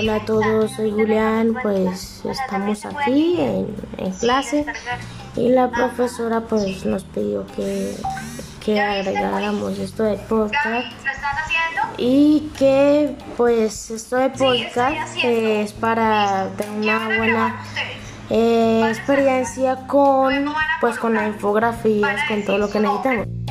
Hola a todos, soy Julián, pues estamos aquí en, en clase y la profesora pues nos pidió que, que agregáramos esto de podcast y que pues esto de podcast es para tener una buena eh, experiencia con pues con las infografías, con todo lo que necesitamos.